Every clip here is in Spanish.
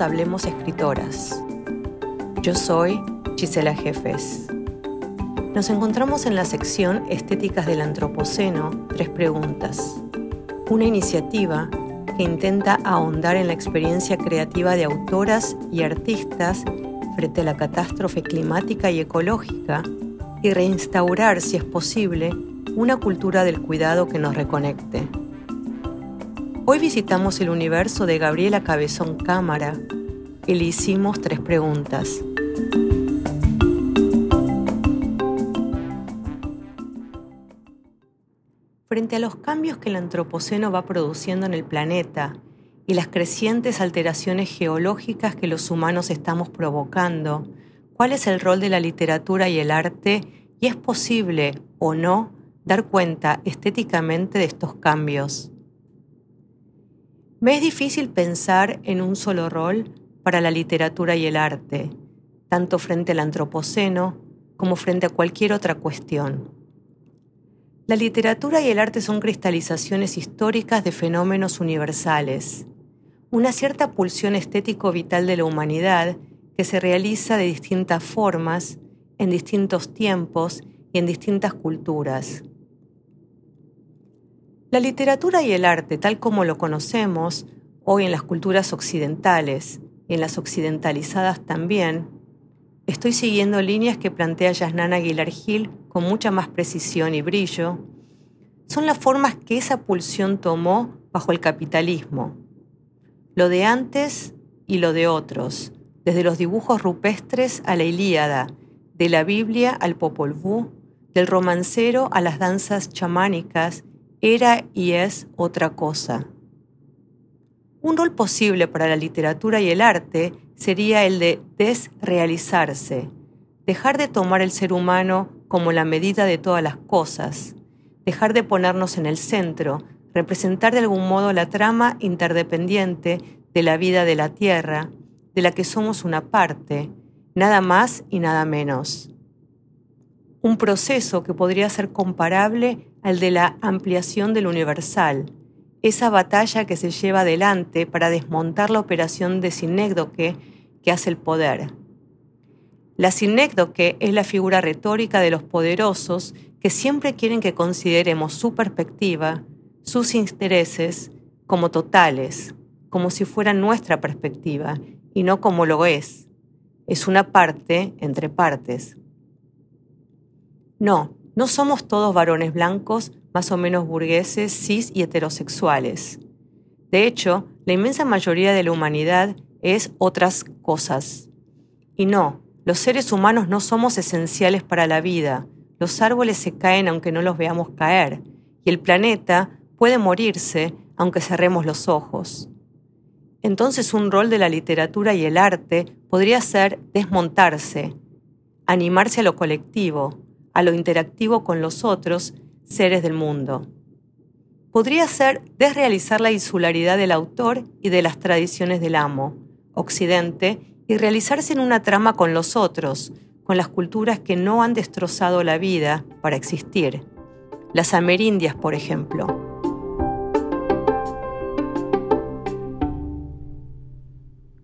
Hablemos Escritoras. Yo soy Gisela Jefes. Nos encontramos en la sección Estéticas del Antropoceno, tres preguntas. Una iniciativa que intenta ahondar en la experiencia creativa de autoras y artistas frente a la catástrofe climática y ecológica y reinstaurar, si es posible, una cultura del cuidado que nos reconecte. Hoy visitamos el universo de Gabriela Cabezón Cámara y le hicimos tres preguntas. Frente a los cambios que el Antropoceno va produciendo en el planeta y las crecientes alteraciones geológicas que los humanos estamos provocando, ¿cuál es el rol de la literatura y el arte y es posible o no dar cuenta estéticamente de estos cambios? Me es difícil pensar en un solo rol para la literatura y el arte, tanto frente al antropoceno como frente a cualquier otra cuestión. La literatura y el arte son cristalizaciones históricas de fenómenos universales, una cierta pulsión estético vital de la humanidad que se realiza de distintas formas, en distintos tiempos y en distintas culturas. La literatura y el arte, tal como lo conocemos hoy en las culturas occidentales y en las occidentalizadas también, estoy siguiendo líneas que plantea Yasnana Aguilar Gil con mucha más precisión y brillo, son las formas que esa pulsión tomó bajo el capitalismo. Lo de antes y lo de otros, desde los dibujos rupestres a la Ilíada, de la Biblia al Popol Vuh, del romancero a las danzas chamánicas era y es otra cosa. Un rol posible para la literatura y el arte sería el de desrealizarse, dejar de tomar el ser humano como la medida de todas las cosas, dejar de ponernos en el centro, representar de algún modo la trama interdependiente de la vida de la Tierra, de la que somos una parte, nada más y nada menos. Un proceso que podría ser comparable al de la ampliación del universal, esa batalla que se lleva adelante para desmontar la operación de sinécdoque que hace el poder. La sinécdoque es la figura retórica de los poderosos que siempre quieren que consideremos su perspectiva, sus intereses, como totales, como si fuera nuestra perspectiva y no como lo es. Es una parte entre partes. No, no somos todos varones blancos, más o menos burgueses, cis y heterosexuales. De hecho, la inmensa mayoría de la humanidad es otras cosas. Y no, los seres humanos no somos esenciales para la vida. Los árboles se caen aunque no los veamos caer. Y el planeta puede morirse aunque cerremos los ojos. Entonces un rol de la literatura y el arte podría ser desmontarse, animarse a lo colectivo, a lo interactivo con los otros seres del mundo. Podría ser desrealizar la insularidad del autor y de las tradiciones del amo, Occidente, y realizarse en una trama con los otros, con las culturas que no han destrozado la vida para existir. Las amerindias, por ejemplo.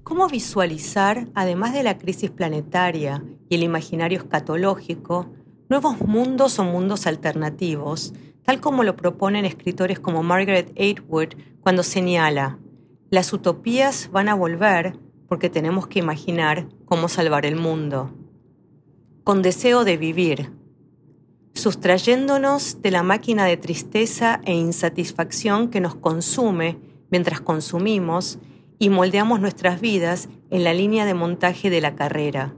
¿Cómo visualizar, además de la crisis planetaria y el imaginario escatológico, nuevos mundos o mundos alternativos, tal como lo proponen escritores como Margaret Atwood cuando señala, las utopías van a volver porque tenemos que imaginar cómo salvar el mundo. Con deseo de vivir, sustrayéndonos de la máquina de tristeza e insatisfacción que nos consume mientras consumimos y moldeamos nuestras vidas en la línea de montaje de la carrera.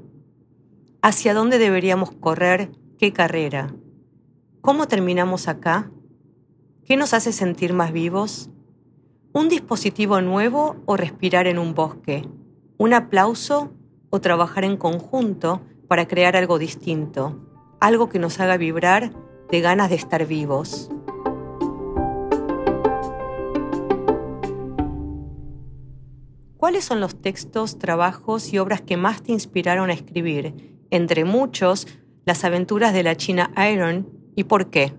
¿Hacia dónde deberíamos correr ¿Qué carrera? ¿Cómo terminamos acá? ¿Qué nos hace sentir más vivos? ¿Un dispositivo nuevo o respirar en un bosque? ¿Un aplauso o trabajar en conjunto para crear algo distinto? Algo que nos haga vibrar de ganas de estar vivos. ¿Cuáles son los textos, trabajos y obras que más te inspiraron a escribir? Entre muchos, las aventuras de la China Iron y por qué.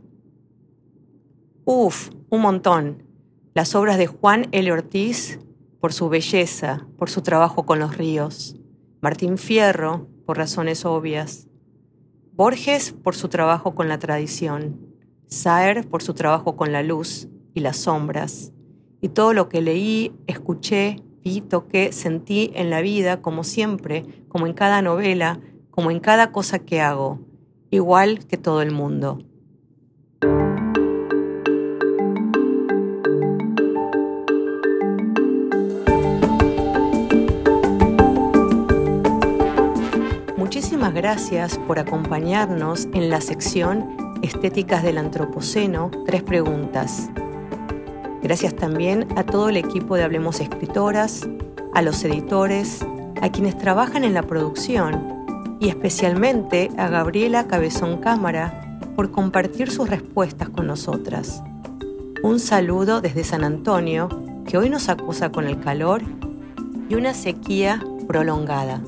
Uf, un montón. Las obras de Juan L. Ortiz, por su belleza, por su trabajo con los ríos. Martín Fierro, por razones obvias. Borges, por su trabajo con la tradición. Saer, por su trabajo con la luz y las sombras. Y todo lo que leí, escuché, vi, toqué, sentí en la vida, como siempre, como en cada novela, como en cada cosa que hago, igual que todo el mundo. Muchísimas gracias por acompañarnos en la sección Estéticas del Antropoceno, tres preguntas. Gracias también a todo el equipo de Hablemos Escritoras, a los editores, a quienes trabajan en la producción y especialmente a Gabriela Cabezón Cámara por compartir sus respuestas con nosotras. Un saludo desde San Antonio, que hoy nos acusa con el calor y una sequía prolongada.